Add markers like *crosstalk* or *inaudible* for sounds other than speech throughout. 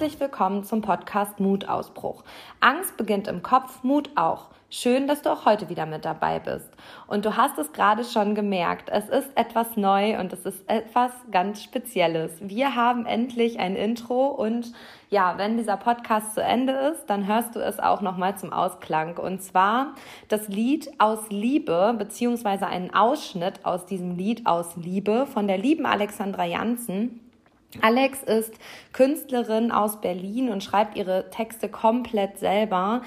Herzlich willkommen zum Podcast Mutausbruch. Angst beginnt im Kopf, Mut auch. Schön, dass du auch heute wieder mit dabei bist. Und du hast es gerade schon gemerkt, es ist etwas neu und es ist etwas ganz Spezielles. Wir haben endlich ein Intro und ja, wenn dieser Podcast zu Ende ist, dann hörst du es auch nochmal zum Ausklang. Und zwar das Lied aus Liebe, beziehungsweise einen Ausschnitt aus diesem Lied aus Liebe von der lieben Alexandra Janssen. Alex ist Künstlerin aus Berlin und schreibt ihre Texte komplett selber.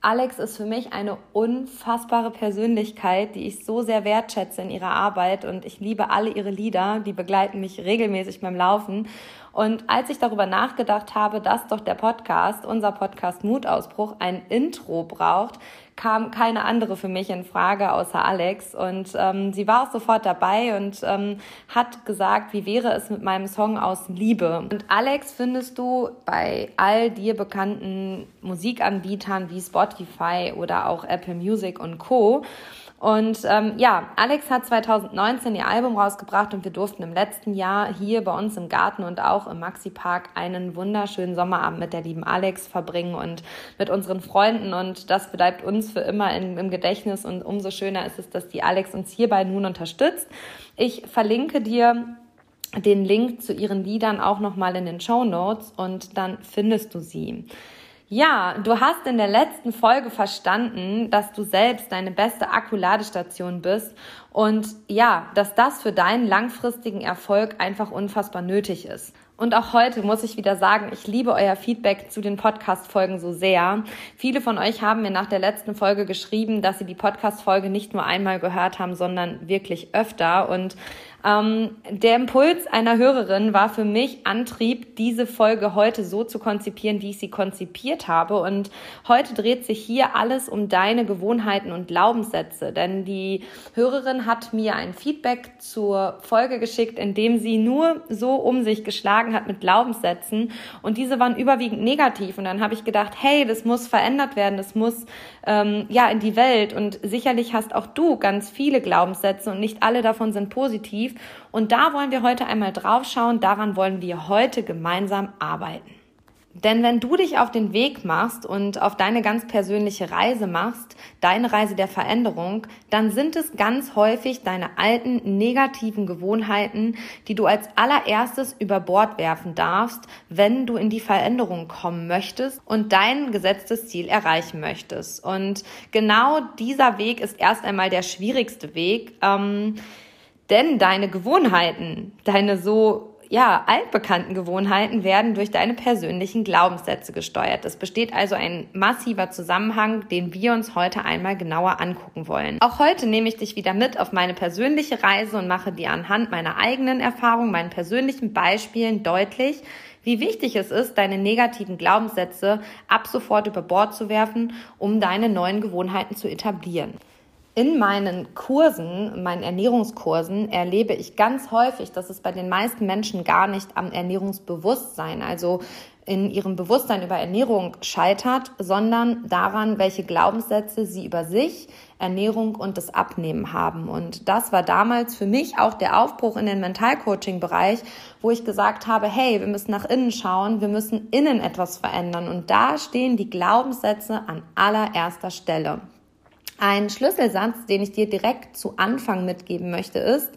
Alex ist für mich eine unfassbare Persönlichkeit, die ich so sehr wertschätze in ihrer Arbeit und ich liebe alle ihre Lieder, die begleiten mich regelmäßig beim Laufen. Und als ich darüber nachgedacht habe, dass doch der Podcast, unser Podcast Mutausbruch, ein Intro braucht, kam keine andere für mich in Frage außer Alex. Und ähm, sie war auch sofort dabei und ähm, hat gesagt, wie wäre es mit meinem Song aus Liebe. Und Alex findest du bei all dir bekannten Musikanbietern wie Spotify oder auch Apple Music und Co. Und ähm, ja, Alex hat 2019 ihr Album rausgebracht und wir durften im letzten Jahr hier bei uns im Garten und auch im Maxi Park einen wunderschönen Sommerabend mit der lieben Alex verbringen und mit unseren Freunden. Und das bleibt uns für immer in, im Gedächtnis und umso schöner ist es, dass die Alex uns hierbei nun unterstützt. Ich verlinke dir den Link zu ihren Liedern auch nochmal in den Show Notes und dann findest du sie. Ja, du hast in der letzten Folge verstanden, dass du selbst deine beste Akkuladestation bist und ja, dass das für deinen langfristigen Erfolg einfach unfassbar nötig ist. Und auch heute muss ich wieder sagen, ich liebe euer Feedback zu den Podcast-Folgen so sehr. Viele von euch haben mir nach der letzten Folge geschrieben, dass sie die Podcast-Folge nicht nur einmal gehört haben, sondern wirklich öfter. Und ähm, der Impuls einer Hörerin war für mich Antrieb, diese Folge heute so zu konzipieren, wie ich sie konzipiert habe. Und heute dreht sich hier alles um deine Gewohnheiten und Glaubenssätze. Denn die Hörerin hat mir ein Feedback zur Folge geschickt, in dem sie nur so um sich geschlagen hat mit Glaubenssätzen. Und diese waren überwiegend negativ. Und dann habe ich gedacht, hey, das muss verändert werden, das muss ähm, ja in die Welt. Und sicherlich hast auch du ganz viele Glaubenssätze und nicht alle davon sind positiv. Und da wollen wir heute einmal drauf schauen. Daran wollen wir heute gemeinsam arbeiten. Denn wenn du dich auf den Weg machst und auf deine ganz persönliche Reise machst, deine Reise der Veränderung, dann sind es ganz häufig deine alten negativen Gewohnheiten, die du als allererstes über Bord werfen darfst, wenn du in die Veränderung kommen möchtest und dein gesetztes Ziel erreichen möchtest. Und genau dieser Weg ist erst einmal der schwierigste Weg. Ähm, denn deine Gewohnheiten, deine so ja, altbekannten Gewohnheiten werden durch deine persönlichen Glaubenssätze gesteuert. Es besteht also ein massiver Zusammenhang, den wir uns heute einmal genauer angucken wollen. Auch heute nehme ich dich wieder mit auf meine persönliche Reise und mache dir anhand meiner eigenen Erfahrungen, meinen persönlichen Beispielen deutlich, wie wichtig es ist, deine negativen Glaubenssätze ab sofort über Bord zu werfen, um deine neuen Gewohnheiten zu etablieren. In meinen Kursen, meinen Ernährungskursen, erlebe ich ganz häufig, dass es bei den meisten Menschen gar nicht am Ernährungsbewusstsein, also in ihrem Bewusstsein über Ernährung scheitert, sondern daran, welche Glaubenssätze sie über sich, Ernährung und das Abnehmen haben. Und das war damals für mich auch der Aufbruch in den Mentalcoaching-Bereich, wo ich gesagt habe, hey, wir müssen nach innen schauen, wir müssen innen etwas verändern. Und da stehen die Glaubenssätze an allererster Stelle. Ein Schlüsselsatz, den ich dir direkt zu Anfang mitgeben möchte, ist,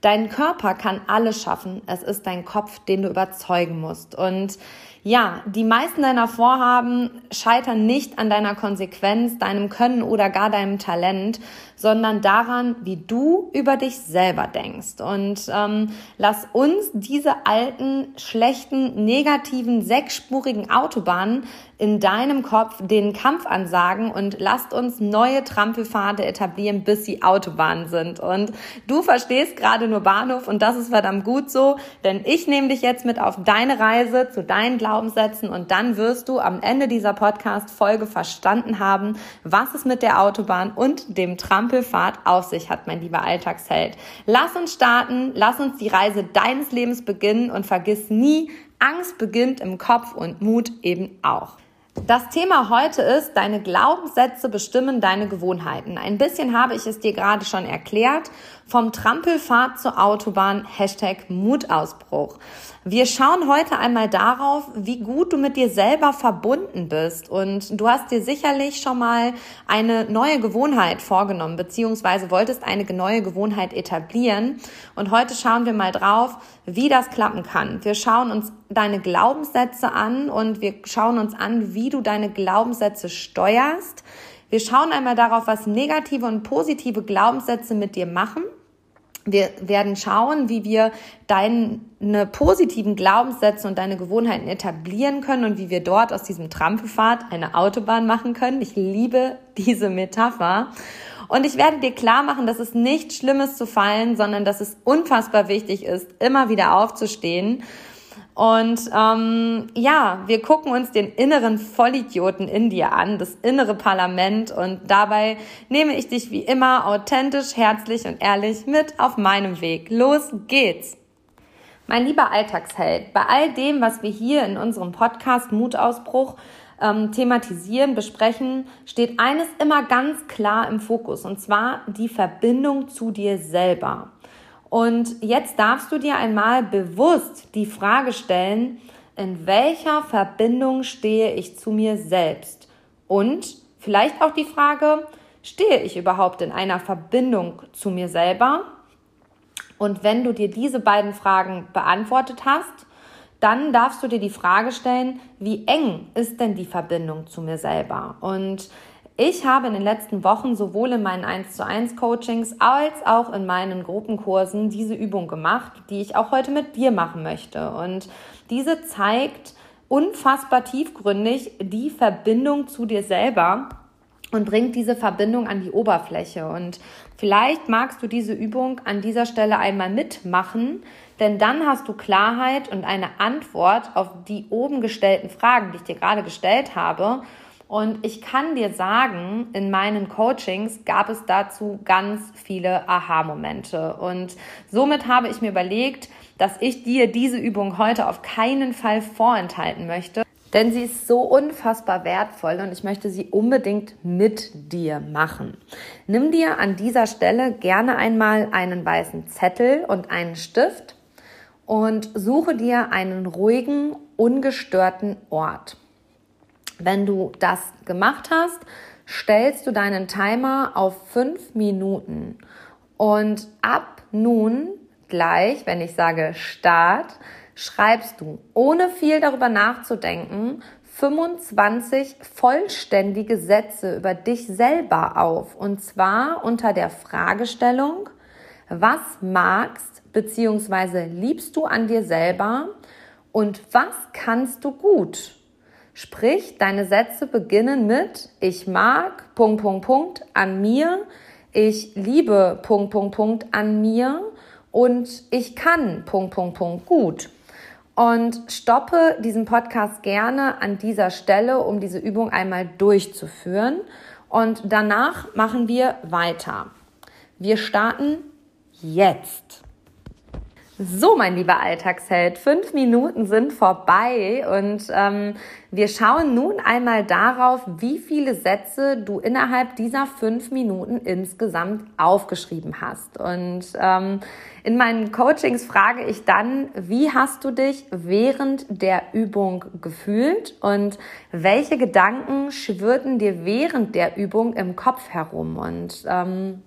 dein Körper kann alles schaffen. Es ist dein Kopf, den du überzeugen musst. Und ja, die meisten deiner Vorhaben scheitern nicht an deiner Konsequenz, deinem Können oder gar deinem Talent, sondern daran, wie du über dich selber denkst. Und ähm, lass uns diese alten, schlechten, negativen, sechsspurigen Autobahnen in deinem Kopf den Kampf ansagen und lasst uns neue Trampelpfade etablieren, bis sie Autobahnen sind. Und du verstehst gerade nur Bahnhof und das ist verdammt gut so, denn ich nehme dich jetzt mit auf deine Reise zu deinen Glaubenssätzen und dann wirst du am Ende dieser Podcast-Folge verstanden haben, was es mit der Autobahn und dem Trampelpfad auf sich hat, mein lieber Alltagsheld. Lass uns starten, lass uns die Reise deines Lebens beginnen und vergiss nie, Angst beginnt im Kopf und Mut eben auch. Das Thema heute ist, deine Glaubenssätze bestimmen deine Gewohnheiten. Ein bisschen habe ich es dir gerade schon erklärt. Vom Trampelfahrt zur Autobahn, Hashtag Mutausbruch. Wir schauen heute einmal darauf, wie gut du mit dir selber verbunden bist. Und du hast dir sicherlich schon mal eine neue Gewohnheit vorgenommen, beziehungsweise wolltest eine neue Gewohnheit etablieren. Und heute schauen wir mal drauf, wie das klappen kann. Wir schauen uns deine Glaubenssätze an und wir schauen uns an, wie du deine Glaubenssätze steuerst. Wir schauen einmal darauf, was negative und positive Glaubenssätze mit dir machen wir werden schauen, wie wir deine positiven Glaubenssätze und deine Gewohnheiten etablieren können und wie wir dort aus diesem Trampelpfad eine Autobahn machen können. Ich liebe diese Metapher. Und ich werde dir klar machen, dass es nichts Schlimmes zu fallen, sondern dass es unfassbar wichtig ist, immer wieder aufzustehen und ähm, ja, wir gucken uns den inneren Vollidioten in dir an, das innere Parlament. Und dabei nehme ich dich wie immer authentisch, herzlich und ehrlich mit auf meinem Weg. Los geht's! Mein lieber Alltagsheld, bei all dem, was wir hier in unserem Podcast Mutausbruch ähm, thematisieren, besprechen, steht eines immer ganz klar im Fokus, und zwar die Verbindung zu dir selber. Und jetzt darfst du dir einmal bewusst die Frage stellen, in welcher Verbindung stehe ich zu mir selbst? Und vielleicht auch die Frage, stehe ich überhaupt in einer Verbindung zu mir selber? Und wenn du dir diese beiden Fragen beantwortet hast, dann darfst du dir die Frage stellen, wie eng ist denn die Verbindung zu mir selber? Und ich habe in den letzten Wochen sowohl in meinen 1 zu 1 Coachings als auch in meinen Gruppenkursen diese Übung gemacht, die ich auch heute mit dir machen möchte. Und diese zeigt unfassbar tiefgründig die Verbindung zu dir selber und bringt diese Verbindung an die Oberfläche. Und vielleicht magst du diese Übung an dieser Stelle einmal mitmachen, denn dann hast du Klarheit und eine Antwort auf die oben gestellten Fragen, die ich dir gerade gestellt habe. Und ich kann dir sagen, in meinen Coachings gab es dazu ganz viele Aha-Momente. Und somit habe ich mir überlegt, dass ich dir diese Übung heute auf keinen Fall vorenthalten möchte. Denn sie ist so unfassbar wertvoll und ich möchte sie unbedingt mit dir machen. Nimm dir an dieser Stelle gerne einmal einen weißen Zettel und einen Stift und suche dir einen ruhigen, ungestörten Ort. Wenn du das gemacht hast, stellst du deinen Timer auf fünf Minuten. Und ab nun gleich, wenn ich sage Start, schreibst du, ohne viel darüber nachzudenken, 25 vollständige Sätze über dich selber auf. Und zwar unter der Fragestellung, was magst bzw. liebst du an dir selber und was kannst du gut? Sprich, deine Sätze beginnen mit Ich mag, Punkt, Punkt, Punkt, an mir. Ich liebe, Punkt, Punkt, Punkt, an mir. Und ich kann, Punkt, Punkt, Punkt, gut. Und stoppe diesen Podcast gerne an dieser Stelle, um diese Übung einmal durchzuführen. Und danach machen wir weiter. Wir starten jetzt. So, mein lieber Alltagsheld, fünf Minuten sind vorbei und ähm, wir schauen nun einmal darauf, wie viele Sätze du innerhalb dieser fünf Minuten insgesamt aufgeschrieben hast. Und ähm, in meinen Coachings frage ich dann, wie hast du dich während der Übung gefühlt und welche Gedanken schwirrten dir während der Übung im Kopf herum? Und ähm,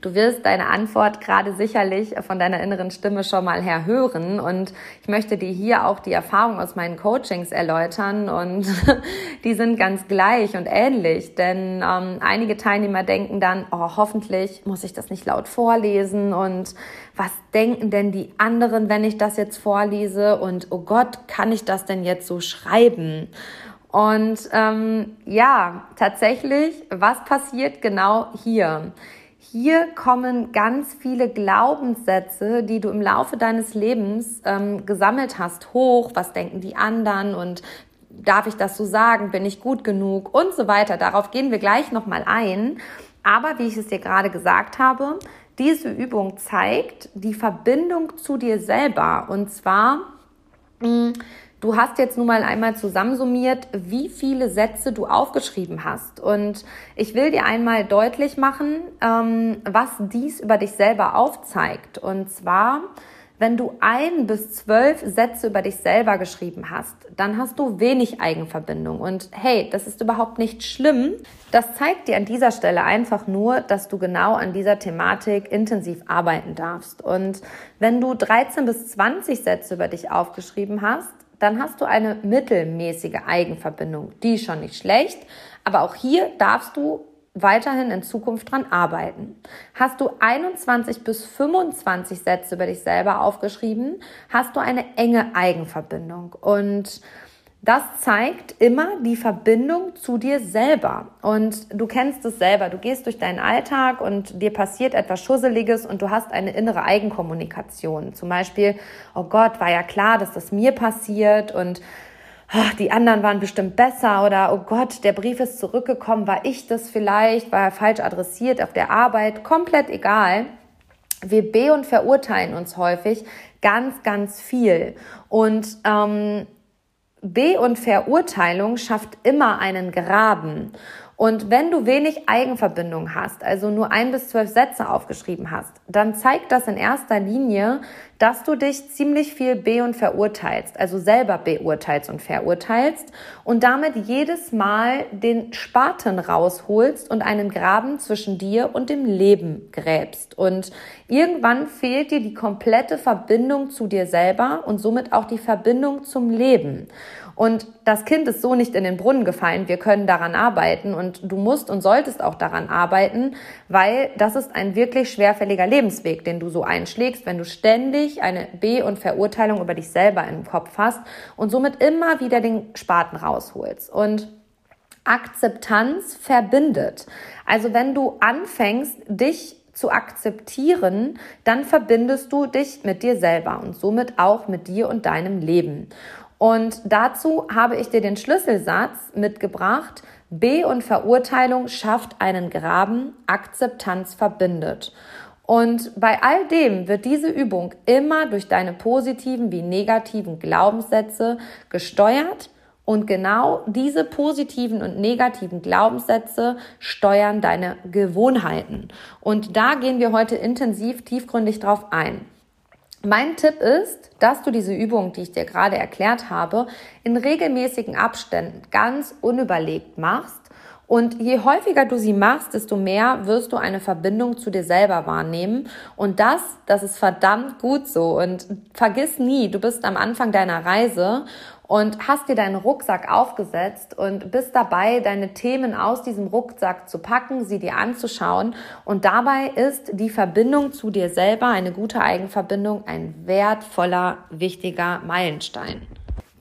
Du wirst deine Antwort gerade sicherlich von deiner inneren Stimme schon mal her hören und ich möchte dir hier auch die Erfahrung aus meinen Coachings erläutern und *laughs* die sind ganz gleich und ähnlich, denn ähm, einige Teilnehmer denken dann, oh, hoffentlich muss ich das nicht laut vorlesen und was denken denn die anderen, wenn ich das jetzt vorlese und oh Gott, kann ich das denn jetzt so schreiben? Und ähm, ja, tatsächlich, was passiert genau hier? Hier kommen ganz viele Glaubenssätze, die du im Laufe deines Lebens ähm, gesammelt hast, hoch. Was denken die anderen und darf ich das so sagen? Bin ich gut genug? Und so weiter. Darauf gehen wir gleich nochmal ein. Aber wie ich es dir gerade gesagt habe, diese Übung zeigt die Verbindung zu dir selber. Und zwar, mh, hm, du hast jetzt nun mal einmal zusammensummiert, wie viele Sätze du aufgeschrieben hast. Und ich will dir einmal deutlich machen, ähm, was dies über dich selber aufzeigt. Und zwar, wenn du ein bis zwölf Sätze über dich selber geschrieben hast, dann hast du wenig Eigenverbindung. Und hey, das ist überhaupt nicht schlimm. Das zeigt dir an dieser Stelle einfach nur, dass du genau an dieser Thematik intensiv arbeiten darfst. Und wenn du 13 bis 20 Sätze über dich aufgeschrieben hast, dann hast du eine mittelmäßige Eigenverbindung. Die ist schon nicht schlecht, aber auch hier darfst du weiterhin in Zukunft dran arbeiten. Hast du 21 bis 25 Sätze über dich selber aufgeschrieben, hast du eine enge Eigenverbindung und das zeigt immer die Verbindung zu dir selber. Und du kennst es selber. Du gehst durch deinen Alltag und dir passiert etwas Schusseliges und du hast eine innere Eigenkommunikation. Zum Beispiel, oh Gott, war ja klar, dass das mir passiert und ach, die anderen waren bestimmt besser oder oh Gott, der Brief ist zurückgekommen, war ich das vielleicht, war er falsch adressiert auf der Arbeit, komplett egal. Wir be- und verurteilen uns häufig ganz, ganz viel. Und ähm, Be- und Verurteilung schafft immer einen Graben. Und wenn du wenig Eigenverbindung hast, also nur ein bis zwölf Sätze aufgeschrieben hast, dann zeigt das in erster Linie, dass du dich ziemlich viel be- und verurteilst, also selber beurteilst und verurteilst und damit jedes Mal den Spaten rausholst und einen Graben zwischen dir und dem Leben gräbst. Und irgendwann fehlt dir die komplette Verbindung zu dir selber und somit auch die Verbindung zum Leben. Und das Kind ist so nicht in den Brunnen gefallen. Wir können daran arbeiten und du musst und solltest auch daran arbeiten, weil das ist ein wirklich schwerfälliger Lebensweg, den du so einschlägst, wenn du ständig eine B- und Verurteilung über dich selber im Kopf hast und somit immer wieder den Spaten rausholst. Und Akzeptanz verbindet. Also wenn du anfängst, dich zu akzeptieren, dann verbindest du dich mit dir selber und somit auch mit dir und deinem Leben. Und dazu habe ich dir den Schlüsselsatz mitgebracht. B und Verurteilung schafft einen Graben, Akzeptanz verbindet. Und bei all dem wird diese Übung immer durch deine positiven wie negativen Glaubenssätze gesteuert. Und genau diese positiven und negativen Glaubenssätze steuern deine Gewohnheiten. Und da gehen wir heute intensiv tiefgründig drauf ein. Mein Tipp ist, dass du diese Übung, die ich dir gerade erklärt habe, in regelmäßigen Abständen ganz unüberlegt machst. Und je häufiger du sie machst, desto mehr wirst du eine Verbindung zu dir selber wahrnehmen. Und das, das ist verdammt gut so. Und vergiss nie, du bist am Anfang deiner Reise und hast dir deinen Rucksack aufgesetzt und bist dabei, deine Themen aus diesem Rucksack zu packen, sie dir anzuschauen. Und dabei ist die Verbindung zu dir selber, eine gute Eigenverbindung, ein wertvoller, wichtiger Meilenstein.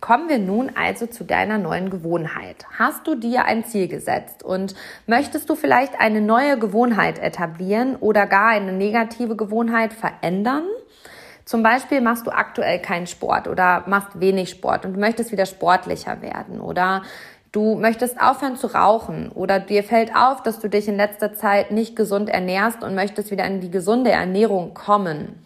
Kommen wir nun also zu deiner neuen Gewohnheit. Hast du dir ein Ziel gesetzt und möchtest du vielleicht eine neue Gewohnheit etablieren oder gar eine negative Gewohnheit verändern? Zum Beispiel machst du aktuell keinen Sport oder machst wenig Sport und du möchtest wieder sportlicher werden oder du möchtest aufhören zu rauchen oder dir fällt auf, dass du dich in letzter Zeit nicht gesund ernährst und möchtest wieder in die gesunde Ernährung kommen.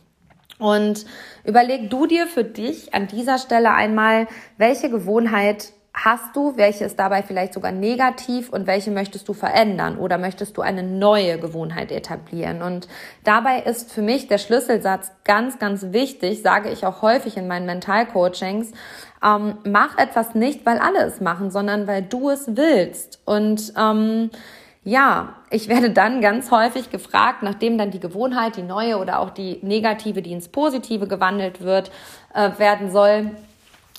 Und überleg du dir für dich an dieser Stelle einmal, welche Gewohnheit hast du, welche ist dabei vielleicht sogar negativ und welche möchtest du verändern oder möchtest du eine neue Gewohnheit etablieren? Und dabei ist für mich der Schlüsselsatz ganz, ganz wichtig, sage ich auch häufig in meinen Mentalcoachings, ähm, mach etwas nicht, weil alle es machen, sondern weil du es willst. Und ähm, ja, ich werde dann ganz häufig gefragt, nachdem dann die Gewohnheit, die neue oder auch die negative, die ins Positive gewandelt wird, äh, werden soll,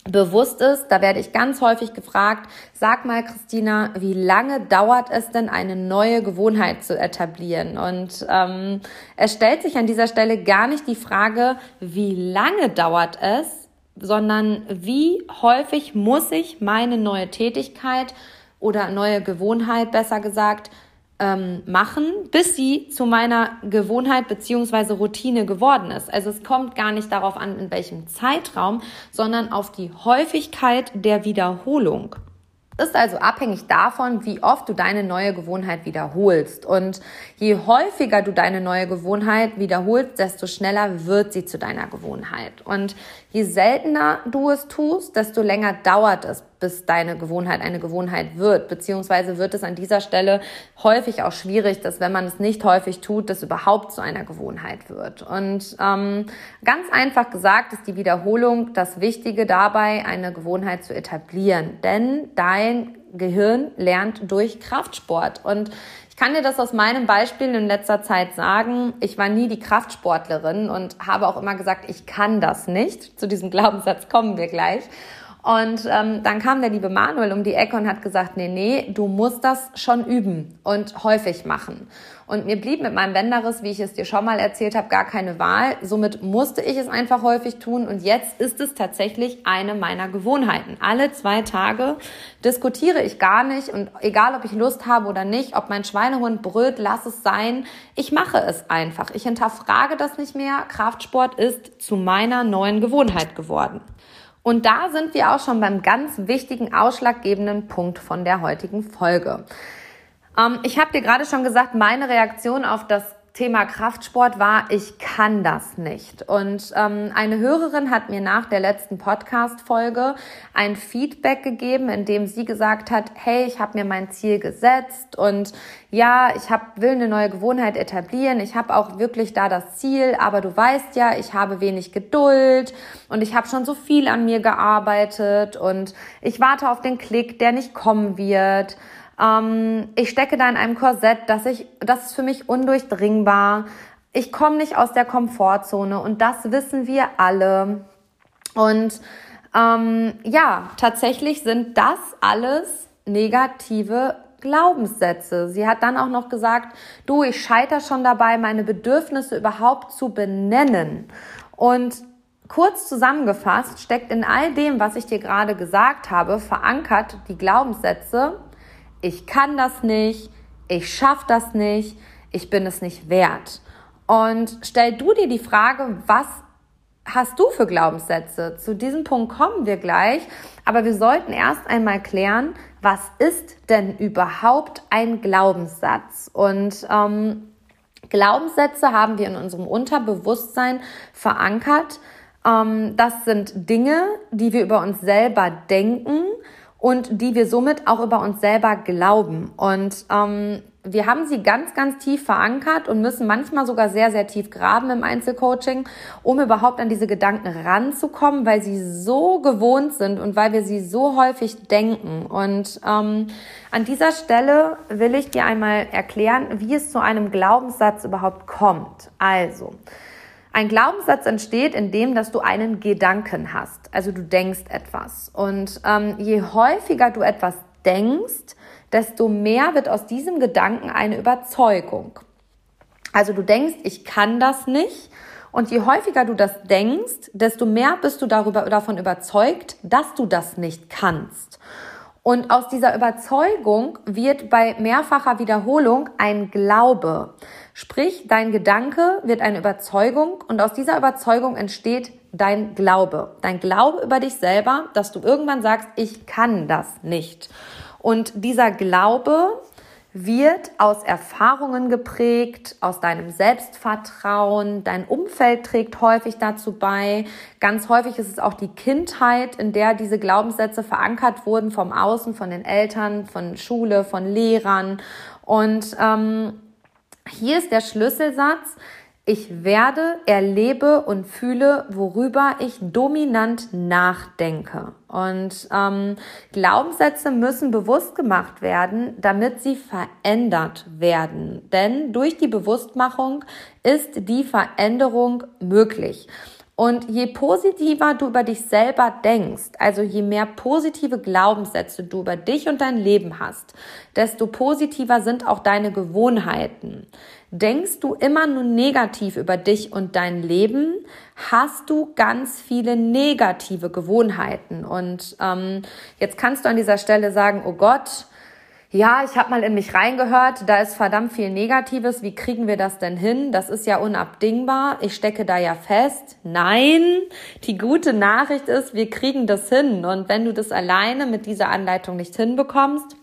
bewusst ist. Da werde ich ganz häufig gefragt, sag mal, Christina, wie lange dauert es denn, eine neue Gewohnheit zu etablieren? Und ähm, es stellt sich an dieser Stelle gar nicht die Frage, wie lange dauert es, sondern wie häufig muss ich meine neue Tätigkeit oder neue Gewohnheit, besser gesagt, ähm, machen, bis sie zu meiner Gewohnheit beziehungsweise Routine geworden ist. Also es kommt gar nicht darauf an, in welchem Zeitraum, sondern auf die Häufigkeit der Wiederholung. ist also abhängig davon, wie oft du deine neue Gewohnheit wiederholst. Und je häufiger du deine neue Gewohnheit wiederholst, desto schneller wird sie zu deiner Gewohnheit. Und je seltener du es tust, desto länger dauert es, bis deine Gewohnheit eine Gewohnheit wird. Beziehungsweise wird es an dieser Stelle häufig auch schwierig, dass wenn man es nicht häufig tut, das überhaupt zu einer Gewohnheit wird. Und ähm, ganz einfach gesagt ist die Wiederholung das Wichtige dabei, eine Gewohnheit zu etablieren. Denn dein Gehirn lernt durch Kraftsport. Und ich kann dir das aus meinem Beispiel in letzter Zeit sagen. Ich war nie die Kraftsportlerin und habe auch immer gesagt, ich kann das nicht. Zu diesem Glaubenssatz kommen wir gleich. Und ähm, dann kam der liebe Manuel um die Ecke und hat gesagt, nee, nee, du musst das schon üben und häufig machen. Und mir blieb mit meinem Bänderriss, wie ich es dir schon mal erzählt habe, gar keine Wahl. Somit musste ich es einfach häufig tun. Und jetzt ist es tatsächlich eine meiner Gewohnheiten. Alle zwei Tage diskutiere ich gar nicht. Und egal, ob ich Lust habe oder nicht, ob mein Schweinehund brüllt, lass es sein. Ich mache es einfach. Ich hinterfrage das nicht mehr. Kraftsport ist zu meiner neuen Gewohnheit geworden. Und da sind wir auch schon beim ganz wichtigen, ausschlaggebenden Punkt von der heutigen Folge. Ähm, ich habe dir gerade schon gesagt, meine Reaktion auf das Thema Kraftsport war, ich kann das nicht. Und ähm, eine Hörerin hat mir nach der letzten Podcast-Folge ein Feedback gegeben, in dem sie gesagt hat, hey, ich habe mir mein Ziel gesetzt und ja, ich hab, will eine neue Gewohnheit etablieren. Ich habe auch wirklich da das Ziel, aber du weißt ja, ich habe wenig Geduld und ich habe schon so viel an mir gearbeitet und ich warte auf den Klick, der nicht kommen wird. Ähm, ich stecke da in einem Korsett, das, ich, das ist für mich undurchdringbar. Ich komme nicht aus der Komfortzone und das wissen wir alle. Und ähm, ja, tatsächlich sind das alles negative Glaubenssätze. Sie hat dann auch noch gesagt, du, ich scheiter schon dabei, meine Bedürfnisse überhaupt zu benennen. Und kurz zusammengefasst steckt in all dem, was ich dir gerade gesagt habe, verankert die Glaubenssätze, ich kann das nicht, ich schaffe das nicht, ich bin es nicht wert. Und stell du dir die Frage, was hast du für Glaubenssätze? Zu diesem Punkt kommen wir gleich, aber wir sollten erst einmal klären, was ist denn überhaupt ein Glaubenssatz? Und ähm, Glaubenssätze haben wir in unserem Unterbewusstsein verankert. Ähm, das sind Dinge, die wir über uns selber denken und die wir somit auch über uns selber glauben. Und ähm, wir haben sie ganz, ganz tief verankert und müssen manchmal sogar sehr, sehr tief graben im Einzelcoaching, um überhaupt an diese Gedanken ranzukommen, weil sie so gewohnt sind und weil wir sie so häufig denken. Und ähm, an dieser Stelle will ich dir einmal erklären, wie es zu einem Glaubenssatz überhaupt kommt. Also, ein Glaubenssatz entsteht, indem dass du einen Gedanken hast. Also du denkst etwas. Und ähm, je häufiger du etwas denkst, desto mehr wird aus diesem Gedanken eine Überzeugung. Also du denkst, ich kann das nicht. Und je häufiger du das denkst, desto mehr bist du darüber, davon überzeugt, dass du das nicht kannst. Und aus dieser Überzeugung wird bei mehrfacher Wiederholung ein Glaube. Sprich, dein Gedanke wird eine Überzeugung und aus dieser Überzeugung entsteht dein Glaube. Dein Glaube über dich selber, dass du irgendwann sagst, ich kann das nicht. Und dieser Glaube wird aus Erfahrungen geprägt, aus deinem Selbstvertrauen. Dein Umfeld trägt häufig dazu bei. Ganz häufig ist es auch die Kindheit, in der diese Glaubenssätze verankert wurden vom Außen, von den Eltern, von Schule, von Lehrern. Und ähm, hier ist der Schlüsselsatz. Ich werde, erlebe und fühle, worüber ich dominant nachdenke. Und ähm, Glaubenssätze müssen bewusst gemacht werden, damit sie verändert werden. Denn durch die Bewusstmachung ist die Veränderung möglich. Und je positiver du über dich selber denkst, also je mehr positive Glaubenssätze du über dich und dein Leben hast, desto positiver sind auch deine Gewohnheiten. Denkst du immer nur negativ über dich und dein Leben, hast du ganz viele negative Gewohnheiten. Und ähm, jetzt kannst du an dieser Stelle sagen, oh Gott, ja, ich habe mal in mich reingehört, da ist verdammt viel Negatives. Wie kriegen wir das denn hin? Das ist ja unabdingbar. Ich stecke da ja fest. Nein, die gute Nachricht ist, wir kriegen das hin. Und wenn du das alleine mit dieser Anleitung nicht hinbekommst,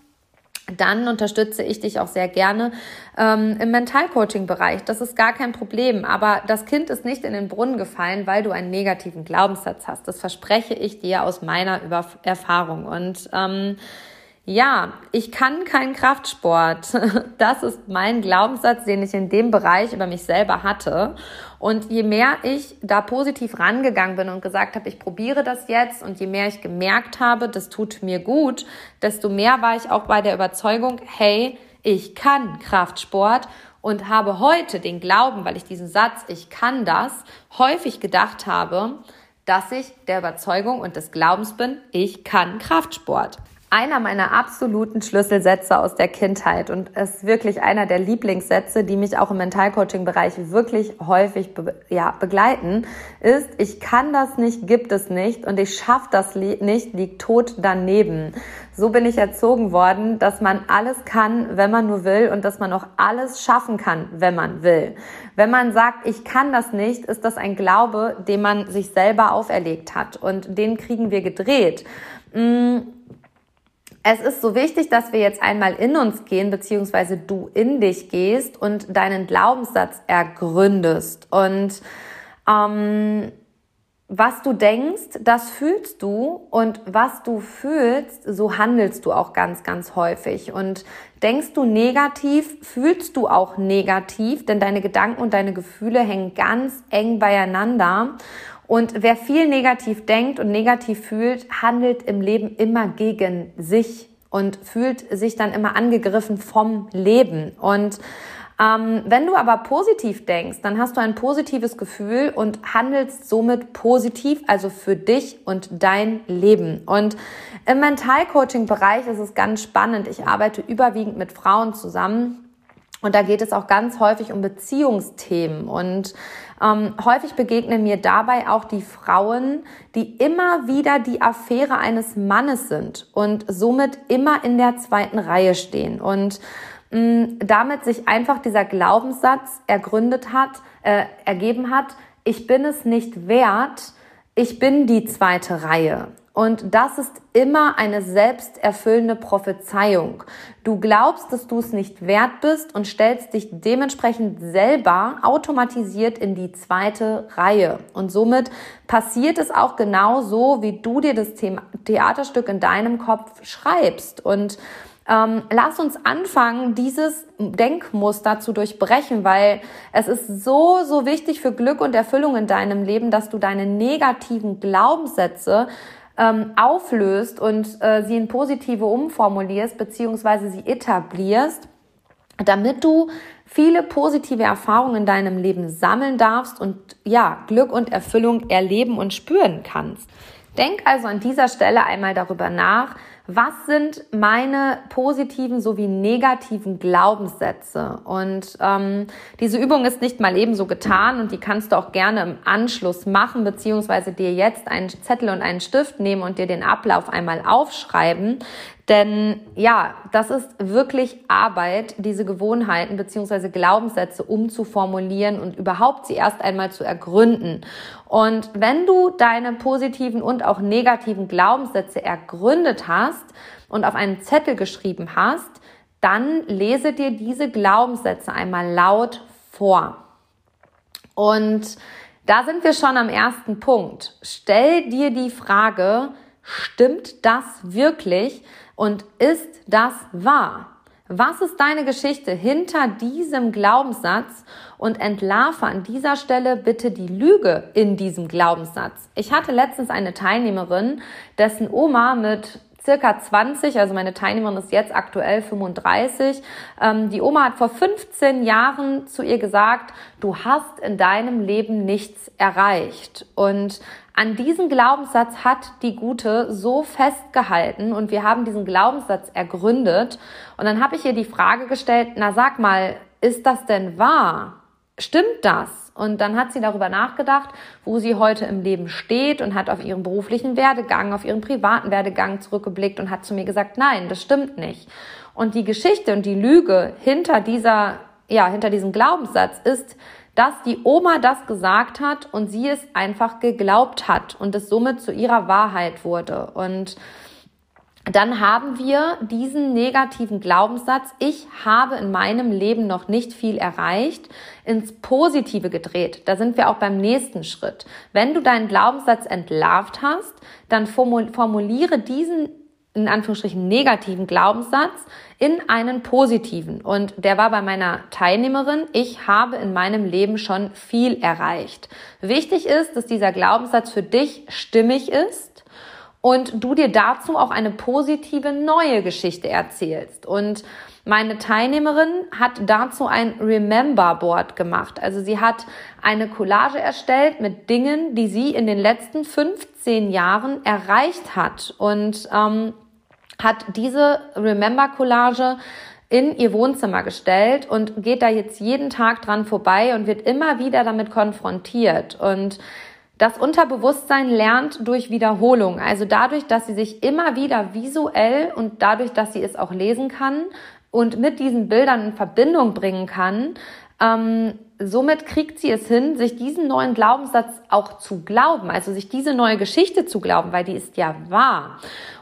dann unterstütze ich dich auch sehr gerne ähm, im Mentalcoaching-Bereich. Das ist gar kein Problem. Aber das Kind ist nicht in den Brunnen gefallen, weil du einen negativen Glaubenssatz hast. Das verspreche ich dir aus meiner Über Erfahrung. Und ähm, ja, ich kann keinen Kraftsport. *laughs* Das ist mein Glaubenssatz, den ich in dem Bereich über mich selber hatte. Und je mehr ich da positiv rangegangen bin und gesagt habe, ich probiere das jetzt und je mehr ich gemerkt habe, das tut mir gut, desto mehr war ich auch bei der Überzeugung, hey, ich kann Kraftsport und habe heute den Glauben, weil ich diesen Satz, ich kann das, häufig gedacht habe, dass ich der Überzeugung und des Glaubens bin, ich kann Kraftsport einer meiner absoluten Schlüsselsätze aus der Kindheit und ist wirklich einer der Lieblingssätze, die mich auch im Mentalcoaching-Bereich wirklich häufig be ja, begleiten, ist, ich kann das nicht, gibt es nicht und ich schaffe das nicht, liegt tot daneben. So bin ich erzogen worden, dass man alles kann, wenn man nur will und dass man auch alles schaffen kann, wenn man will. Wenn man sagt, ich kann das nicht, ist das ein Glaube, den man sich selber auferlegt hat und den kriegen wir gedreht. Mm, es ist so wichtig, dass wir jetzt einmal in uns gehen, beziehungsweise du in dich gehst und deinen Glaubenssatz ergründest. Und ähm, was du denkst, das fühlst du und was du fühlst, so handelst du auch ganz, ganz häufig. Und denkst du negativ, fühlst du auch negativ, denn deine Gedanken und deine Gefühle hängen ganz eng beieinander. Und wer viel negativ denkt und negativ fühlt, handelt im Leben immer gegen sich und fühlt sich dann immer angegriffen vom Leben. Und ähm, wenn du aber positiv denkst, dann hast du ein positives Gefühl und handelst somit positiv, also für dich und dein Leben. Und im Mentalcoaching-Bereich ist es ganz spannend. Ich arbeite überwiegend mit Frauen zusammen. Und da geht es auch ganz häufig um Beziehungsthemen. Und ähm, häufig begegnen mir dabei auch die Frauen, die immer wieder die Affäre eines Mannes sind und somit immer in der zweiten Reihe stehen. Und mh, mm, damit sich einfach dieser Glaubenssatz ergründet hat, äh, ergeben hat, ich bin es nicht wert, ich bin die zweite Reihe. Und das ist immer eine selbsterfüllende Prophezeiung. Du glaubst, dass du es nicht wert bist und stellst dich dementsprechend selber automatisiert in die zweite Reihe. Und somit passiert es auch genau so, wie du dir das Theaterstück in deinem Kopf schreibst. Und ähm, lass uns anfangen, dieses Denkmuster zu durchbrechen, weil es ist so, so wichtig für Glück und Erfüllung in deinem Leben, dass du deine negativen Glaubenssätze ähm, auflöst und äh, sie in positive umformulierst beziehungsweise sie etablierst, damit du viele positive Erfahrungen in deinem Leben sammeln darfst und ja, Glück und Erfüllung erleben und spüren kannst. Denk also an dieser Stelle einmal darüber nach, was sind meine positiven sowie negativen Glaubenssätze? Und ähm, diese Übung ist nicht mal ebenso getan und die kannst du auch gerne im Anschluss machen, beziehungsweise dir jetzt einen Zettel und einen Stift nehmen und dir den Ablauf einmal aufschreiben. Denn ja, das ist wirklich Arbeit, diese Gewohnheiten beziehungsweise Glaubenssätze umzuformulieren und überhaupt sie erst einmal zu ergründen. Und wenn du deine positiven und auch negativen Glaubenssätze ergründet hast und auf einen Zettel geschrieben hast, dann lese dir diese Glaubenssätze einmal laut vor. Und da sind wir schon am ersten Punkt. Stell dir die Frage, stimmt das wirklich? Und ist das wahr? Was ist deine Geschichte hinter diesem Glaubenssatz und entlarve an dieser Stelle bitte die Lüge in diesem Glaubenssatz. Ich hatte letztens eine Teilnehmerin, dessen Oma mit circa 20, also meine Teilnehmerin ist jetzt aktuell 35. Ähm, die Oma hat vor 15 Jahren zu ihr gesagt, du hast in deinem Leben nichts erreicht. Und an diesen Glaubenssatz hat die Gute so festgehalten und wir haben diesen Glaubenssatz ergründet. Und dann habe ich ihr die Frage gestellt, na sag mal, ist das denn wahr? Stimmt das? Und dann hat sie darüber nachgedacht, wo sie heute im Leben steht und hat auf ihren beruflichen Werdegang, auf ihren privaten Werdegang zurückgeblickt und hat zu mir gesagt, nein, das stimmt nicht. Und die Geschichte und die Lüge hinter dieser, ja, hinter diesem Glaubenssatz ist, dass die Oma das gesagt hat und sie es einfach geglaubt hat und es somit zu ihrer Wahrheit wurde. Und dann haben wir diesen negativen Glaubenssatz, ich habe in meinem Leben noch nicht viel erreicht, ins Positive gedreht. Da sind wir auch beim nächsten Schritt. Wenn du deinen Glaubenssatz entlarvt hast, dann formuliere diesen in Anführungsstrichen negativen Glaubenssatz in einen positiven. Und der war bei meiner Teilnehmerin, ich habe in meinem Leben schon viel erreicht. Wichtig ist, dass dieser Glaubenssatz für dich stimmig ist und du dir dazu auch eine positive neue Geschichte erzählst. Und meine Teilnehmerin hat dazu ein Remember Board gemacht. Also sie hat eine Collage erstellt mit Dingen, die sie in den letzten 15 Jahren erreicht hat und ähm, hat diese Remember Collage in ihr Wohnzimmer gestellt und geht da jetzt jeden Tag dran vorbei und wird immer wieder damit konfrontiert. Und das Unterbewusstsein lernt durch Wiederholung, also dadurch, dass sie sich immer wieder visuell und dadurch, dass sie es auch lesen kann und mit diesen Bildern in Verbindung bringen kann, ähm, somit kriegt sie es hin, sich diesen neuen Glaubenssatz auch zu glauben, also sich diese neue Geschichte zu glauben, weil die ist ja wahr.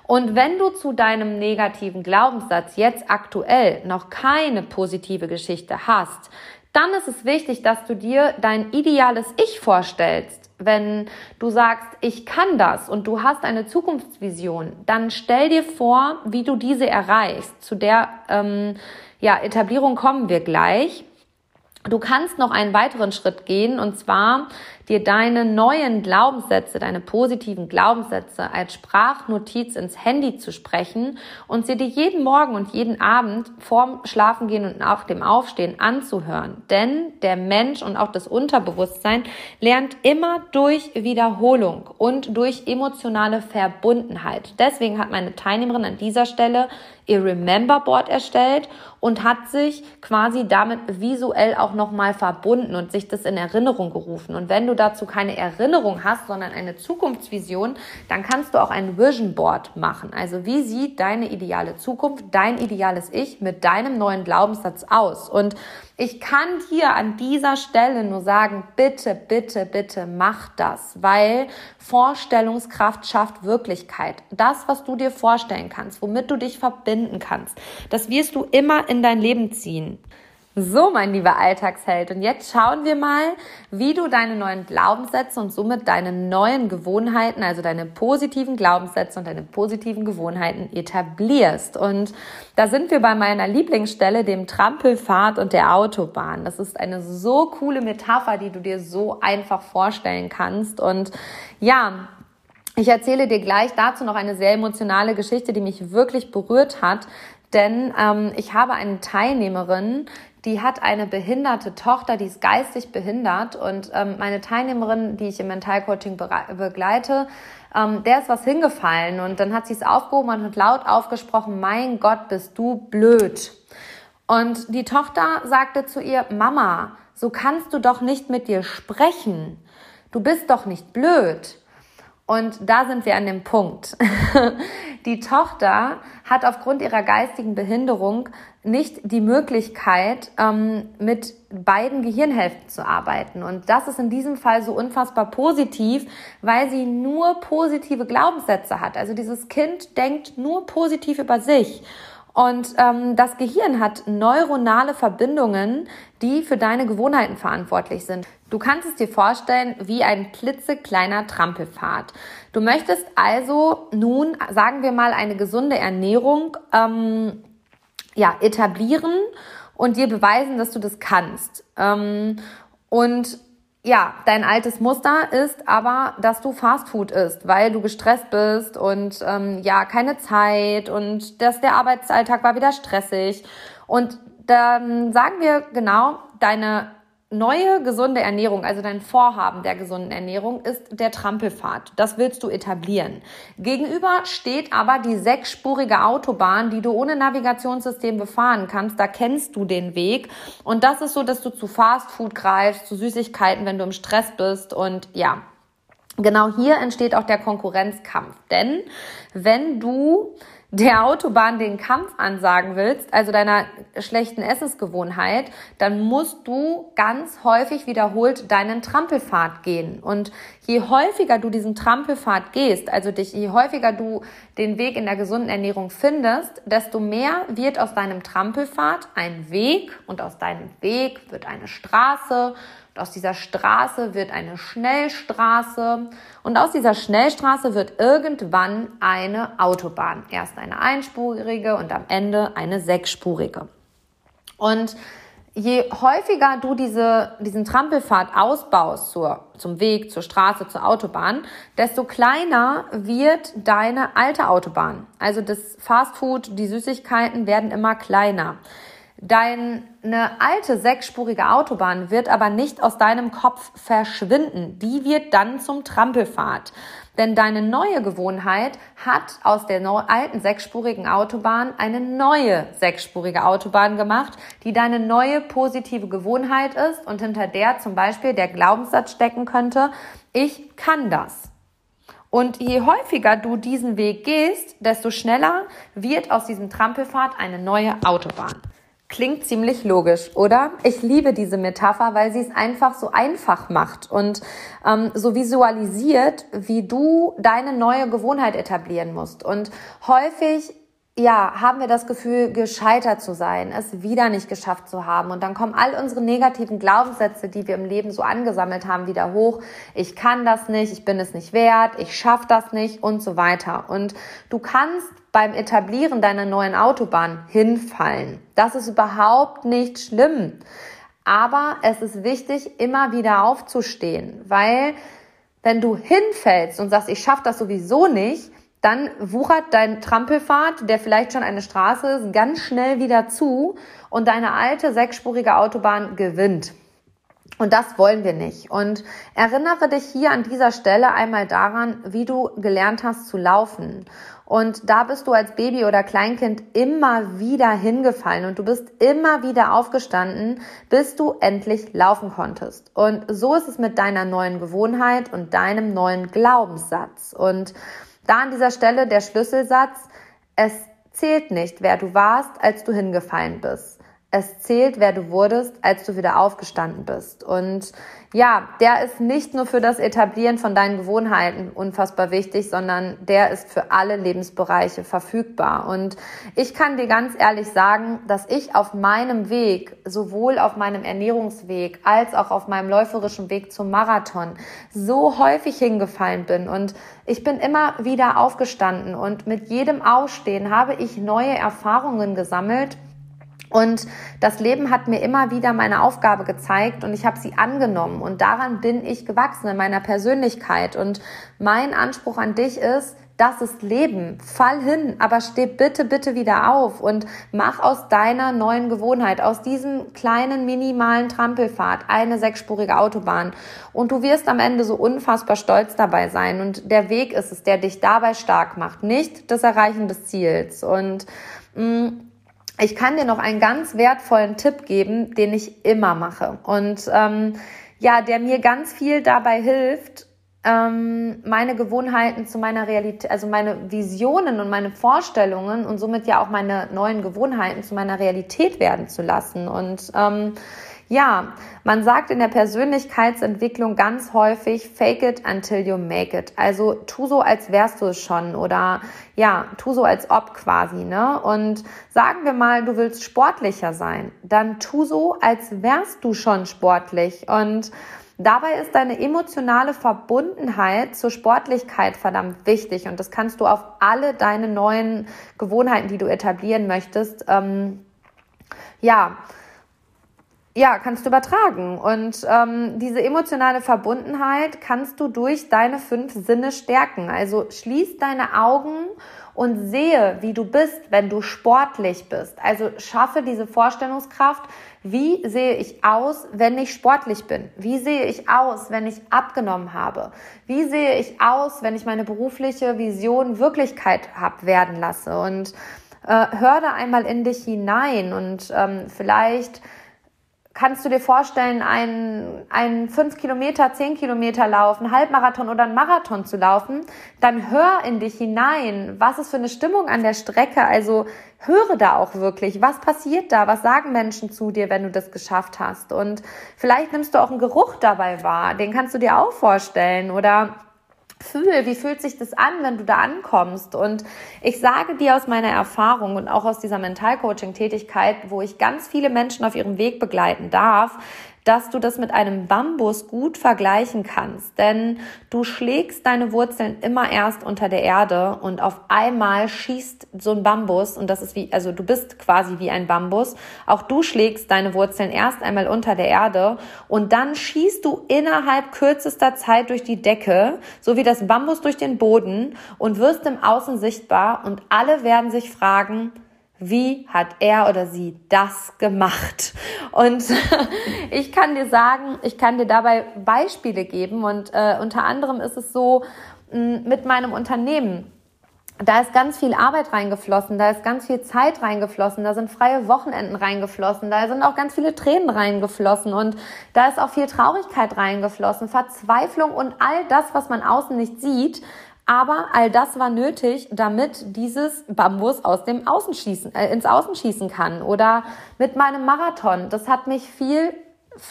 Und wenn du zu deinem negativen Glaubenssatz jetzt aktuell noch keine positive Geschichte hast, dann ist es wichtig, dass du dir dein ideales Ich vorstellst wenn du sagst, ich kann das und du hast eine Zukunftsvision, dann stell dir vor, wie du diese erreichst. Zu der ähm, ja, Etablierung kommen wir gleich. Du kannst noch einen weiteren Schritt gehen und zwar dir deine neuen Glaubenssätze, deine positiven Glaubenssätze als Sprachnotiz ins Handy zu sprechen und sie dir jeden Morgen und jeden Abend vorm Schlafengehen und nach dem Aufstehen anzuhören. Denn der Mensch und auch das Unterbewusstsein lernt immer durch Wiederholung und durch emotionale Verbundenheit. Deswegen hat meine Teilnehmerin an dieser Stelle ihr Remember Board erstellt und hat sich quasi damit visuell auch nochmal verbunden und sich das in Erinnerung gerufen. Und wenn du dazu keine Erinnerung hast, sondern eine Zukunftsvision, dann kannst du auch ein Vision Board machen. Also wie sieht deine ideale Zukunft, dein ideales Ich mit deinem neuen Glaubenssatz aus? Und ich kann dir an dieser Stelle nur sagen, bitte, bitte, bitte mach das, weil Vorstellungskraft schafft Wirklichkeit. Das, was du dir vorstellen kannst, womit du dich verbinden kannst, das wirst du immer in dein Leben ziehen. So, mein lieber Alltagsheld. Und jetzt schauen wir mal, wie du deine neuen Glaubenssätze und somit deine neuen Gewohnheiten, also deine positiven Glaubenssätze und deine positiven Gewohnheiten etablierst. Und da sind wir bei meiner Lieblingsstelle, dem Trampelfahrt und der Autobahn. Das ist eine so coole Metapher, die du dir so einfach vorstellen kannst. Und ja, ich erzähle dir gleich dazu noch eine sehr emotionale Geschichte, die mich wirklich berührt hat. Denn ähm, ich habe eine Teilnehmerin, die hat eine behinderte Tochter, die ist geistig behindert. Und ähm, meine Teilnehmerin, die ich im Mentalcoaching begleite, ähm, der ist was hingefallen. Und dann hat sie es aufgehoben und hat laut aufgesprochen, mein Gott, bist du blöd. Und die Tochter sagte zu ihr, Mama, so kannst du doch nicht mit dir sprechen. Du bist doch nicht blöd. Und da sind wir an dem Punkt. *laughs* Die Tochter hat aufgrund ihrer geistigen Behinderung nicht die Möglichkeit, ähm, mit beiden Gehirnhälften zu arbeiten. Und das ist in diesem Fall so unfassbar positiv, weil sie nur positive Glaubenssätze hat. Also dieses Kind denkt nur positiv über sich. Und ähm, das Gehirn hat neuronale Verbindungen, die für deine Gewohnheiten verantwortlich sind. Du kannst es dir vorstellen wie ein klitzekleiner Trampelpfad. Du möchtest also nun, sagen wir mal, eine gesunde Ernährung ähm, ja, etablieren und dir beweisen, dass du das kannst. Ähm, und ja, dein altes Muster ist aber, dass du Fastfood isst, weil du gestresst bist und ähm, ja, keine Zeit und dass der Arbeitsalltag war wieder stressig. Und dann sagen wir genau, deine neue gesunde Ernährung, also dein Vorhaben der gesunden Ernährung, ist der Trampelpfad. Das willst du etablieren. Gegenüber steht aber die sechsspurige Autobahn, die du ohne Navigationssystem befahren kannst. Da kennst du den Weg. Und das ist so, dass du zu Fastfood greifst, zu Süßigkeiten, wenn du im Stress bist. Und ja, genau hier entsteht auch der Konkurrenzkampf. Denn wenn du der Autobahn den Kampf ansagen willst, also deiner schlechten Essensgewohnheit, dann musst du ganz häufig wiederholt deinen Trampelpfad gehen. Und je häufiger du diesen Trampelpfad gehst, also dich, je häufiger du den Weg in der gesunden Ernährung findest, desto mehr wird aus deinem Trampelpfad ein Weg und aus deinem Weg wird eine Straße aus dieser Straße wird eine Schnellstraße und aus dieser Schnellstraße wird irgendwann eine Autobahn. Erst eine einspurige und am Ende eine sechsspurige. Und je häufiger du diese, diesen Trampelpfad ausbaust zur, zum Weg, zur Straße, zur Autobahn, desto kleiner wird deine alte Autobahn. Also das Fastfood, die Süßigkeiten werden immer kleiner. Deine alte sechsspurige Autobahn wird aber nicht aus deinem Kopf verschwinden. Die wird dann zum Trampelpfad. Denn deine neue Gewohnheit hat aus der alten sechsspurigen Autobahn eine neue sechsspurige Autobahn gemacht, die deine neue positive Gewohnheit ist und hinter der zum Beispiel der Glaubenssatz stecken könnte, ich kann das. Und je häufiger du diesen Weg gehst, desto schneller wird aus diesem Trampelpfad eine neue Autobahn. Klingt ziemlich logisch, oder? Ich liebe diese Metapher, weil sie es einfach so einfach macht und ähm, so visualisiert, wie du deine neue Gewohnheit etablieren musst. Und häufig ja, haben wir das Gefühl, gescheitert zu sein, es wieder nicht geschafft zu haben. Und dann kommen all unsere negativen Glaubenssätze, die wir im Leben so angesammelt haben, wieder hoch. Ich kann das nicht, ich bin es nicht wert, ich schaffe das nicht und so weiter. Und du kannst beim Etablieren deiner neuen Autobahn hinfallen. Das ist überhaupt nicht schlimm. Aber es ist wichtig, immer wieder aufzustehen, weil wenn du hinfällst und sagst, ich schaffe das sowieso nicht, dann wuchert dein Trampelpfad, der vielleicht schon eine Straße ist, ganz schnell wieder zu und deine alte sechsspurige Autobahn gewinnt. Und das wollen wir nicht. Und erinnere dich hier an dieser Stelle einmal daran, wie du gelernt hast zu laufen. Und da bist du als Baby oder Kleinkind immer wieder hingefallen und du bist immer wieder aufgestanden, bis du endlich laufen konntest. Und so ist es mit deiner neuen Gewohnheit und deinem neuen Glaubenssatz. Und da an dieser Stelle der Schlüsselsatz, es zählt nicht, wer du warst, als du hingefallen bist. Es zählt, wer du wurdest, als du wieder aufgestanden bist. Und ja, der ist nicht nur für das Etablieren von deinen Gewohnheiten unfassbar wichtig, sondern der ist für alle Lebensbereiche verfügbar. Und ich kann dir ganz ehrlich sagen, dass ich auf meinem Weg, sowohl auf meinem Ernährungsweg als auch auf meinem läuferischen Weg zum Marathon, so häufig hingefallen bin. Und ich bin immer wieder aufgestanden und mit jedem Aufstehen habe ich neue Erfahrungen gesammelt und das Leben hat mir immer wieder meine Aufgabe gezeigt und ich habe sie angenommen und daran bin ich gewachsen in meiner Persönlichkeit. Und mein Anspruch an dich ist, das ist Leben. Fall hin, aber steh bitte, bitte wieder auf und mach aus deiner neuen Gewohnheit, aus diesem kleinen, minimalen Trampelpfad eine sechsspurige Autobahn. Und du wirst am Ende so unfassbar stolz dabei sein. Und der Weg ist es, der dich dabei stark macht, nicht das Erreichen des Ziels. Und mh, mm, ich kann dir noch einen ganz wertvollen Tipp geben, den ich immer mache. Und ähm, ja, der mir ganz viel dabei hilft, ähm, meine Gewohnheiten zu meiner Realität, also meine Visionen und meine Vorstellungen und somit ja auch meine neuen Gewohnheiten zu meiner Realität werden zu lassen. Und ähm, ja, man sagt in der Persönlichkeitsentwicklung ganz häufig, fake it until you make it. Also tu so, als wärst du es schon oder ja, tu so, als ob quasi, ne? Und sagen wir mal, du willst sportlicher sein, dann tu so, als wärst du schon sportlich und Dabei ist deine emotionale Verbundenheit zur Sportlichkeit verdammt wichtig und das kannst du auf alle deine neuen Gewohnheiten, die du etablieren möchtest, ähm, ja, ja, kannst du übertragen. Und ähm, diese emotionale Verbundenheit kannst du durch deine fünf Sinne stärken. Also schließ deine Augen und sehe, wie du bist, wenn du sportlich bist. Also schaffe diese Vorstellungskraft, wie sehe ich aus, wenn ich sportlich bin? Wie sehe ich aus, wenn ich abgenommen habe? Wie sehe ich aus, wenn ich meine berufliche Vision Wirklichkeit hab werden lasse? Und äh, hör da einmal in dich hinein und ähm, vielleicht kannst du dir vorstellen, einen, einen 5 Kilometer, 10 Kilometer Lauf, einen Halbmarathon oder einen Marathon zu laufen, dann hör in dich hinein, was ist für eine Stimmung an der Strecke, also höre da auch wirklich, was passiert da, was sagen Menschen zu dir, wenn du das geschafft hast? Und vielleicht nimmst du auch einen Geruch dabei wahr, den kannst du dir auch vorstellen. Oder fühl, wie fühlt sich das an, wenn du da ankommst? Und ich sage dir aus meiner Erfahrung und auch aus dieser Mentalcoaching-Tätigkeit, wo ich ganz viele Menschen auf ihrem Weg begleiten darf, dass du das mit einem Bambus gut vergleichen kannst. Denn du schlägst deine Wurzeln immer erst unter der Erde und auf einmal schießt so ein Bambus und das ist wie, also du bist quasi wie ein Bambus. Auch du schlägst deine Wurzeln erst einmal unter der Erde und dann schießt du innerhalb kürzester Zeit durch die Decke, so wie das Bambus durch den Boden und wirst im Außen sichtbar und alle werden sich fragen, wie hat er oder sie das gemacht? Und *laughs* ich kann dir sagen, ich kann dir dabei Beispiele geben und äh, unter anderem ist es so mh, mit meinem Unternehmen. Da ist ganz viel Arbeit reingeflossen, da ist ganz viel Zeit reingeflossen, da sind freie Wochenenden reingeflossen, da sind auch ganz viele Tränen reingeflossen und da ist auch viel Traurigkeit reingeflossen, Verzweiflung und all das, was man außen nicht sieht, aber all das war nötig, damit dieses Bambus aus dem Außenschießen, äh, ins Außen schießen kann. Oder mit meinem Marathon. Das hat mich viel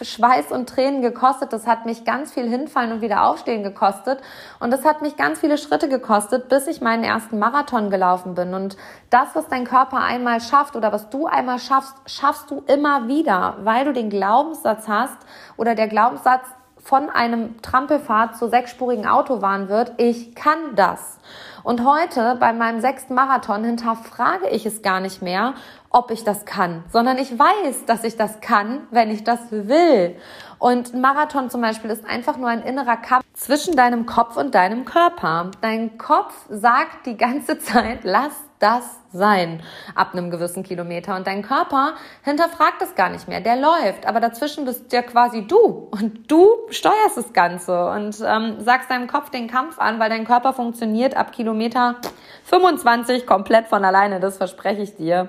Schweiß und Tränen gekostet. Das hat mich ganz viel Hinfallen und wieder aufstehen gekostet. Und das hat mich ganz viele Schritte gekostet, bis ich meinen ersten Marathon gelaufen bin. Und das, was dein Körper einmal schafft oder was du einmal schaffst, schaffst du immer wieder, weil du den Glaubenssatz hast oder der Glaubenssatz von einem Trampelfahrt zur sechsspurigen Autobahn wird, ich kann das. Und heute bei meinem sechsten Marathon hinterfrage ich es gar nicht mehr, ob ich das kann, sondern ich weiß, dass ich das kann, wenn ich das will. Und ein Marathon zum Beispiel ist einfach nur ein innerer Kampf zwischen deinem Kopf und deinem Körper. Dein Kopf sagt die ganze *laughs* Zeit, lass das sein ab einem gewissen Kilometer. Und dein Körper hinterfragt es gar nicht mehr. Der läuft, aber dazwischen bist ja quasi du. Und du steuerst das Ganze und ähm, sagst deinem Kopf den Kampf an, weil dein Körper funktioniert ab Kilometer 25 komplett von alleine. Das verspreche ich dir.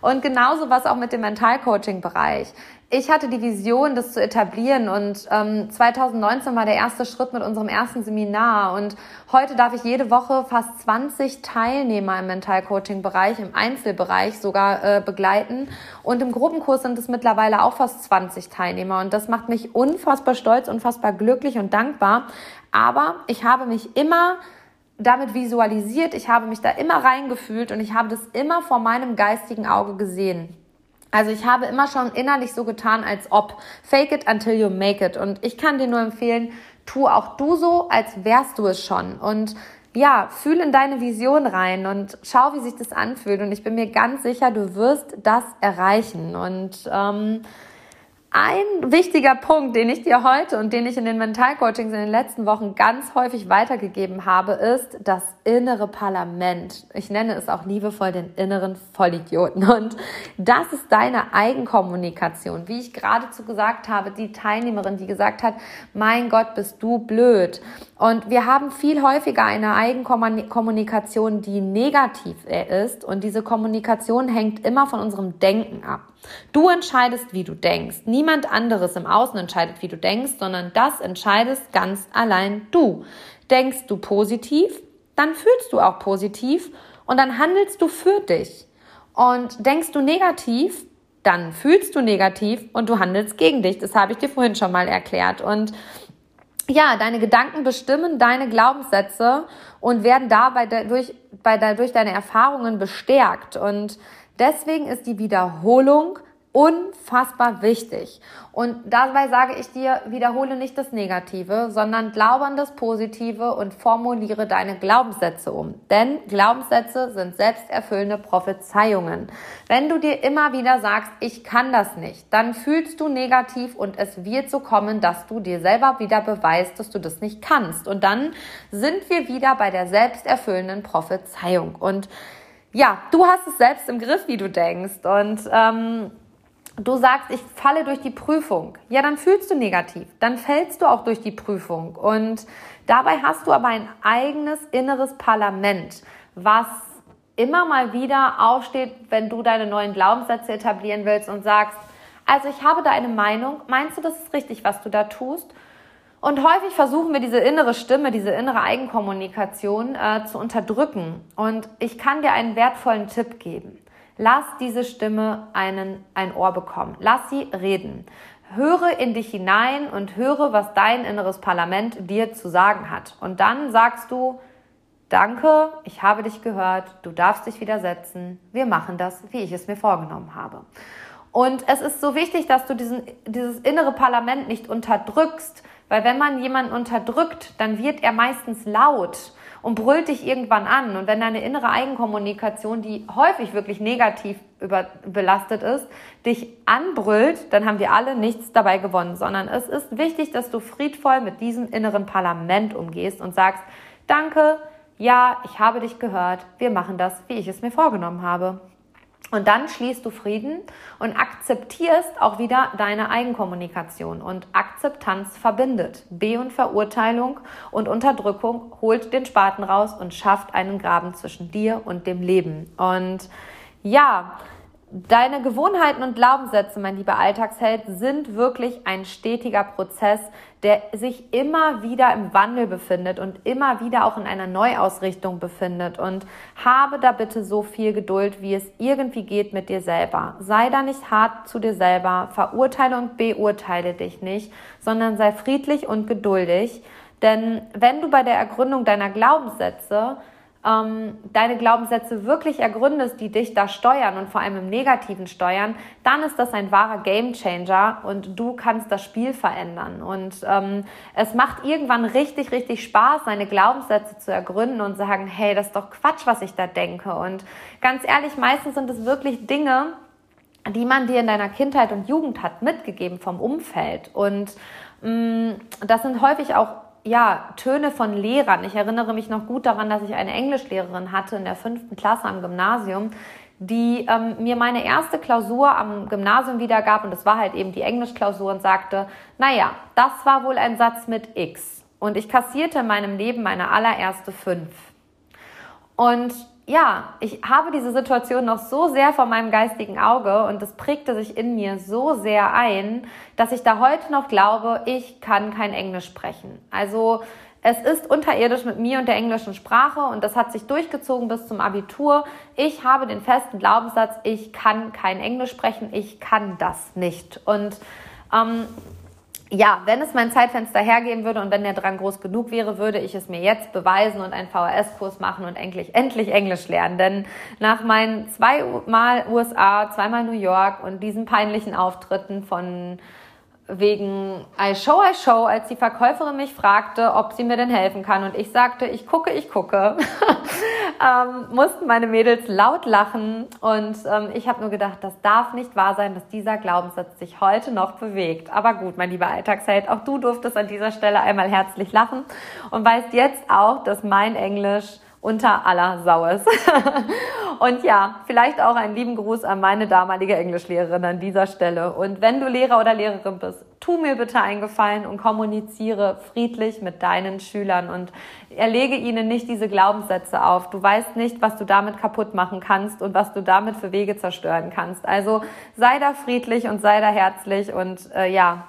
Und genauso was auch mit dem Mentalcoaching-Bereich ich hatte die Vision, das zu etablieren und ähm, 2019 war der erste Schritt mit unserem ersten Seminar und heute darf ich jede Woche fast 20 Teilnehmer im Mentalcoaching-Bereich, im Einzelbereich sogar äh, begleiten und im Gruppenkurs sind es mittlerweile auch fast 20 Teilnehmer und das macht mich unfassbar stolz, unfassbar glücklich und dankbar. Aber ich habe mich immer damit visualisiert, ich habe mich da immer reingefühlt und ich habe das immer vor meinem geistigen Auge gesehen. Also ich habe immer schon innerlich so getan, als ob. Fake it until you make it. Und ich kann dir nur empfehlen, tu auch du so, als wärst du es schon. Und ja, fühl in deine Vision rein und schau, wie sich das anfühlt. Und ich bin mir ganz sicher, du wirst das erreichen. Und ähm, ein wichtiger Punkt, den ich dir heute und den ich in den Mentalcoachings in den letzten Wochen ganz häufig weitergegeben habe, ist das innere Parlament. Ich nenne es auch liebevoll den inneren Vollidioten. Und das ist deine Eigenkommunikation. Wie ich geradezu gesagt habe, die Teilnehmerin, die gesagt hat, mein Gott, bist du blöd. Und wir haben viel häufiger eine Eigenkommunikation, die negativ ist. Und diese Kommunikation hängt immer von unserem Denken ab. Du entscheidest, wie du denkst. Niemand anderes im Außen entscheidet, wie du denkst, sondern das entscheidest ganz allein du. Denkst du positiv, dann fühlst du auch positiv und dann handelst du für dich. Und denkst du negativ, dann fühlst du negativ und du handelst gegen dich. Das habe ich dir vorhin schon mal erklärt. Und ja, deine Gedanken bestimmen deine Glaubenssätze und werden dabei durch, bei, durch deine Erfahrungen bestärkt. Und deswegen ist die Wiederholung unfassbar wichtig. Und dabei sage ich dir, wiederhole nicht das Negative, sondern glaube an das Positive und formuliere deine Glaubenssätze um. Denn Glaubenssätze sind selbsterfüllende Prophezeiungen. Wenn du dir immer wieder sagst, ich kann das nicht, dann fühlst du negativ und es wird so kommen, dass du dir selber wieder beweist, dass du das nicht kannst. Und dann sind wir wieder bei der selbsterfüllenden Prophezeiung. Und ja, du hast es selbst im Griff, wie du denkst. Und ähm, du sagst, ich falle durch die Prüfung, ja, dann fühlst du negativ, dann fällst du auch durch die Prüfung. Und dabei hast du aber ein eigenes inneres Parlament, was immer mal wieder aufsteht, wenn du deine neuen Glaubenssätze etablieren willst und sagst, also ich habe da eine Meinung, meinst du, das ist richtig, was du da tust? Und häufig versuchen wir diese innere Stimme, diese innere Eigenkommunikation äh, zu unterdrücken. Und ich kann dir einen wertvollen Tipp geben. Lass diese Stimme einen, ein Ohr bekommen. Lass sie reden. Höre in dich hinein und höre, was dein inneres Parlament dir zu sagen hat. Und dann sagst du, danke, ich habe dich gehört, du darfst dich widersetzen, wir machen das, wie ich es mir vorgenommen habe. Und es ist so wichtig, dass du diesen, dieses innere Parlament nicht unterdrückst, weil wenn man jemanden unterdrückt, dann wird er meistens laut und brüllt dich irgendwann an. Und wenn deine innere Eigenkommunikation, die häufig wirklich negativ über, belastet ist, dich anbrüllt, dann haben wir alle nichts dabei gewonnen, sondern es ist wichtig, dass du friedvoll mit diesem inneren Parlament umgehst und sagst, danke, ja, ich habe dich gehört, wir machen das, wie ich es mir vorgenommen habe. Und dann schließt du Frieden und akzeptierst auch wieder deine Eigenkommunikation. Und Akzeptanz verbindet. B und Verurteilung und Unterdrückung holt den Spaten raus und schafft einen Graben zwischen dir und dem Leben. Und ja, Deine Gewohnheiten und Glaubenssätze, mein lieber Alltagsheld, sind wirklich ein stetiger Prozess, der sich immer wieder im Wandel befindet und immer wieder auch in einer Neuausrichtung befindet. Und habe da bitte so viel Geduld, wie es irgendwie geht mit dir selber. Sei da nicht hart zu dir selber, verurteile und beurteile dich nicht, sondern sei friedlich und geduldig. Denn wenn du bei der Ergründung deiner Glaubenssätze ähm, deine Glaubenssätze wirklich ergründest, die dich da steuern und vor allem im Negativen steuern, dann ist das ein wahrer Gamechanger und du kannst das Spiel verändern. Und ähm, es macht irgendwann richtig, richtig Spaß, seine Glaubenssätze zu ergründen und sagen, hey, das ist doch Quatsch, was ich da denke. Und ganz ehrlich, meistens sind es wirklich Dinge, die man dir in deiner Kindheit und Jugend hat mitgegeben vom Umfeld. Und mh, mm, das sind häufig auch ja, Töne von Lehrern. Ich erinnere mich noch gut daran, dass ich eine Englischlehrerin hatte in der fünften Klasse am Gymnasium, die ähm, mir meine erste Klausur am Gymnasium wiedergab und das war halt eben die Englischklausur und sagte, naja, das war wohl ein Satz mit X. Und ich kassierte in meinem Leben meine allererste fünf. Und ja, ich habe diese Situation noch so sehr vor meinem geistigen Auge und das prägte sich in mir so sehr ein, dass ich da heute noch glaube, ich kann kein Englisch sprechen. Also es ist unterirdisch mit mir und der englischen Sprache und das hat sich durchgezogen bis zum Abitur. Ich habe den festen Glaubenssatz, ich kann kein Englisch sprechen, ich kann das nicht. Und ähm, ja, wenn es mein Zeitfenster hergeben würde und wenn der Drang groß genug wäre, würde ich es mir jetzt beweisen und einen VHS-Kurs machen und endlich, endlich Englisch lernen. Denn nach meinen zweimal USA, zweimal New York und diesen peinlichen Auftritten von wegen I Show, I Show, als die Verkäuferin mich fragte, ob sie mir denn helfen kann. Und ich sagte, ich gucke, ich gucke, *laughs* ähm, mussten meine Mädels laut lachen. Und ähm, ich habe nur gedacht, das darf nicht wahr sein, dass dieser Glaubenssatz sich heute noch bewegt. Aber gut, mein lieber Alltagsheld, auch du durftest an dieser Stelle einmal herzlich lachen und weißt jetzt auch, dass mein Englisch unter aller Sau ist. *laughs* und ja, vielleicht auch einen lieben Gruß an meine damalige Englischlehrerin an dieser Stelle. Und wenn du Lehrer oder Lehrerin bist, tu mir bitte einen Gefallen und kommuniziere friedlich mit deinen Schülern und erlege ihnen nicht diese Glaubenssätze auf. Du weißt nicht, was du damit kaputt machen kannst und was du damit für Wege zerstören kannst. Also sei da friedlich und sei da herzlich und äh, ja,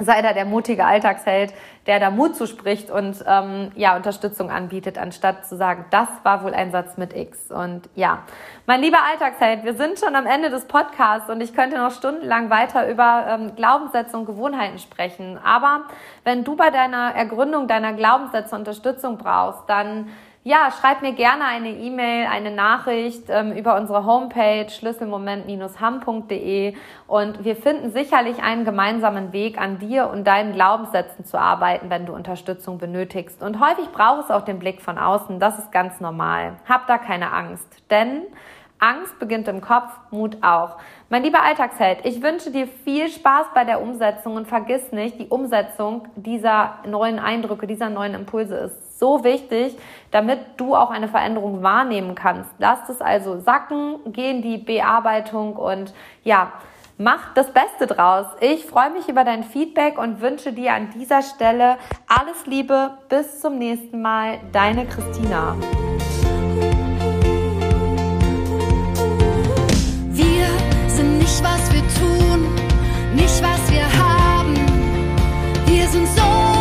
sei da der mutige Alltagsheld, der da Mut zuspricht und ähm, ja Unterstützung anbietet, anstatt zu sagen, das war wohl ein Satz mit X. Und ja, mein lieber Alltagsheld, wir sind schon am Ende des Podcasts und ich könnte noch stundenlang weiter über ähm, Glaubenssätze und Gewohnheiten sprechen. Aber wenn du bei deiner Ergründung deiner Glaubenssätze Unterstützung brauchst, dann ja, schreib mir gerne eine E-Mail, eine Nachricht ähm, über unsere Homepage schlüsselmoment-ham.de und wir finden sicherlich einen gemeinsamen Weg an dir und deinen Glaubenssätzen zu arbeiten, wenn du Unterstützung benötigst. Und häufig braucht es auch den Blick von außen, das ist ganz normal. Hab da keine Angst, denn Angst beginnt im Kopf, Mut auch. Mein lieber Alltagsheld, ich wünsche dir viel Spaß bei der Umsetzung und vergiss nicht, die Umsetzung dieser neuen Eindrücke, dieser neuen Impulse ist so wichtig, damit du auch eine Veränderung wahrnehmen kannst. Lass es also sacken, geh in die Bearbeitung und ja, mach das Beste draus. Ich freue mich über dein Feedback und wünsche dir an dieser Stelle alles Liebe. Bis zum nächsten Mal. Deine Christina. Wir sind nicht, was wir tun, nicht, was wir haben. Wir sind so.